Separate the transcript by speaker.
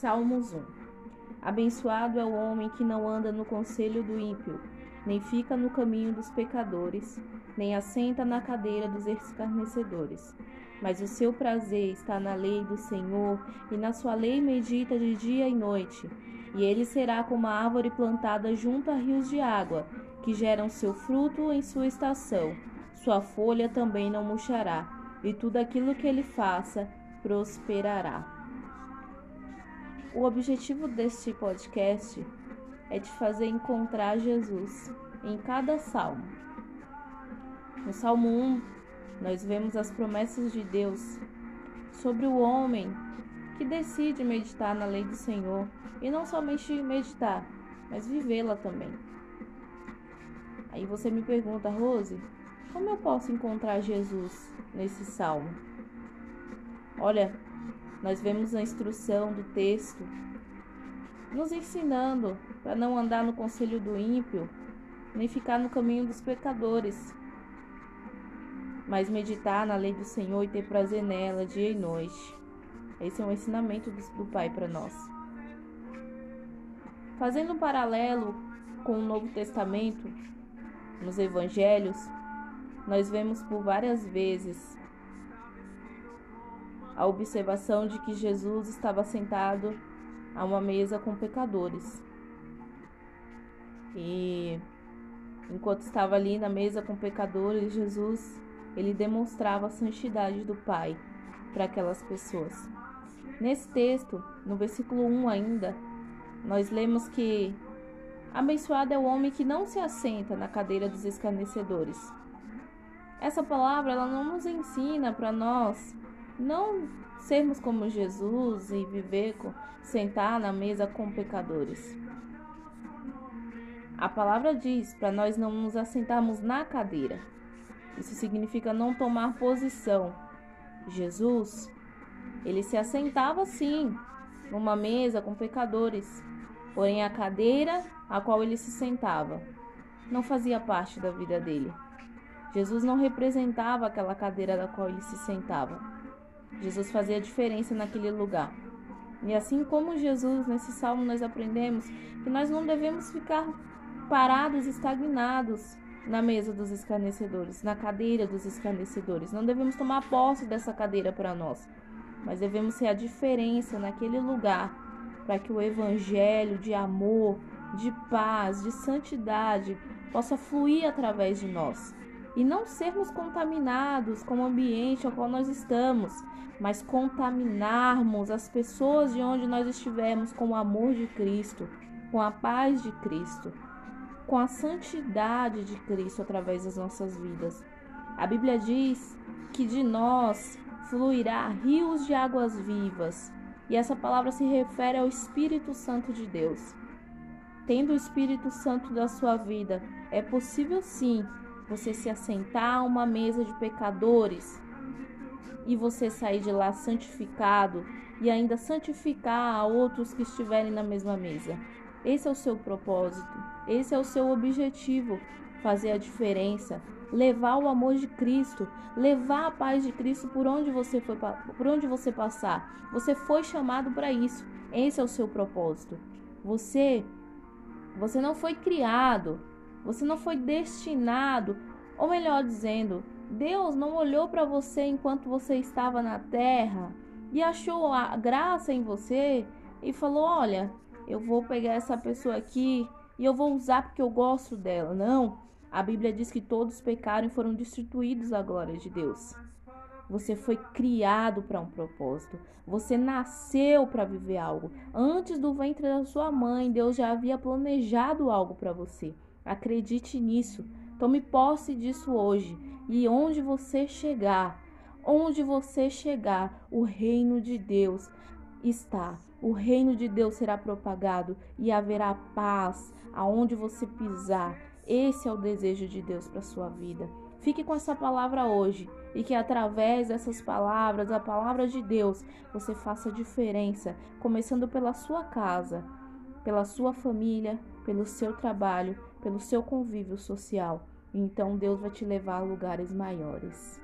Speaker 1: Salmos 1 Abençoado é o homem que não anda no conselho do ímpio, nem fica no caminho dos pecadores, nem assenta na cadeira dos escarnecedores. Mas o seu prazer está na lei do Senhor, e na sua lei medita de dia e noite. E ele será como a árvore plantada junto a rios de água, que geram seu fruto em sua estação. Sua folha também não murchará, e tudo aquilo que ele faça prosperará. O objetivo deste podcast é te fazer encontrar Jesus em cada salmo. No Salmo 1, nós vemos as promessas de Deus sobre o homem que decide meditar na lei do Senhor e não somente meditar, mas vivê-la também. Aí você me pergunta, Rose, como eu posso encontrar Jesus nesse salmo? Olha, nós vemos a instrução do texto nos ensinando para não andar no conselho do ímpio, nem ficar no caminho dos pecadores, mas meditar na lei do Senhor e ter prazer nela dia e noite. Esse é um ensinamento do Pai para nós. Fazendo um paralelo com o Novo Testamento, nos Evangelhos, nós vemos por várias vezes a observação de que Jesus estava sentado a uma mesa com pecadores. E enquanto estava ali na mesa com pecadores, Jesus ele demonstrava a santidade do Pai para aquelas pessoas. Nesse texto, no versículo 1 ainda, nós lemos que abençoado é o homem que não se assenta na cadeira dos escarnecedores. Essa palavra ela não nos ensina para nós não sermos como Jesus e viver com, sentar na mesa com pecadores. A palavra diz para nós não nos assentarmos na cadeira. Isso significa não tomar posição. Jesus, ele se assentava sim numa mesa com pecadores, porém a cadeira a qual ele se sentava não fazia parte da vida dele. Jesus não representava aquela cadeira da qual ele se sentava. Jesus fazia diferença naquele lugar. E assim como Jesus, nesse salmo, nós aprendemos que nós não devemos ficar parados, estagnados na mesa dos escarnecedores, na cadeira dos escarnecedores. Não devemos tomar posse dessa cadeira para nós, mas devemos ser a diferença naquele lugar para que o evangelho de amor, de paz, de santidade possa fluir através de nós e não sermos contaminados com o ambiente ao qual nós estamos, mas contaminarmos as pessoas de onde nós estivermos com o amor de Cristo, com a paz de Cristo, com a santidade de Cristo através das nossas vidas. A Bíblia diz que de nós fluirá rios de águas vivas, e essa palavra se refere ao Espírito Santo de Deus. Tendo o Espírito Santo da sua vida, é possível sim você se assentar a uma mesa de pecadores e você sair de lá santificado e ainda santificar a outros que estiverem na mesma mesa. Esse é o seu propósito, esse é o seu objetivo, fazer a diferença, levar o amor de Cristo, levar a paz de Cristo por onde você foi por onde você passar. Você foi chamado para isso. Esse é o seu propósito. Você você não foi criado você não foi destinado, ou melhor dizendo, Deus não olhou para você enquanto você estava na terra e achou a graça em você e falou: Olha, eu vou pegar essa pessoa aqui e eu vou usar porque eu gosto dela. Não. A Bíblia diz que todos pecaram e foram destituídos da glória de Deus. Você foi criado para um propósito. Você nasceu para viver algo. Antes do ventre da sua mãe, Deus já havia planejado algo para você. Acredite nisso. Tome posse disso hoje. E onde você chegar, onde você chegar, o reino de Deus está. O reino de Deus será propagado e haverá paz aonde você pisar. Esse é o desejo de Deus para sua vida. Fique com essa palavra hoje e que através dessas palavras, a palavra de Deus, você faça diferença, começando pela sua casa, pela sua família, pelo seu trabalho pelo seu convívio social. Então Deus vai te levar a lugares maiores.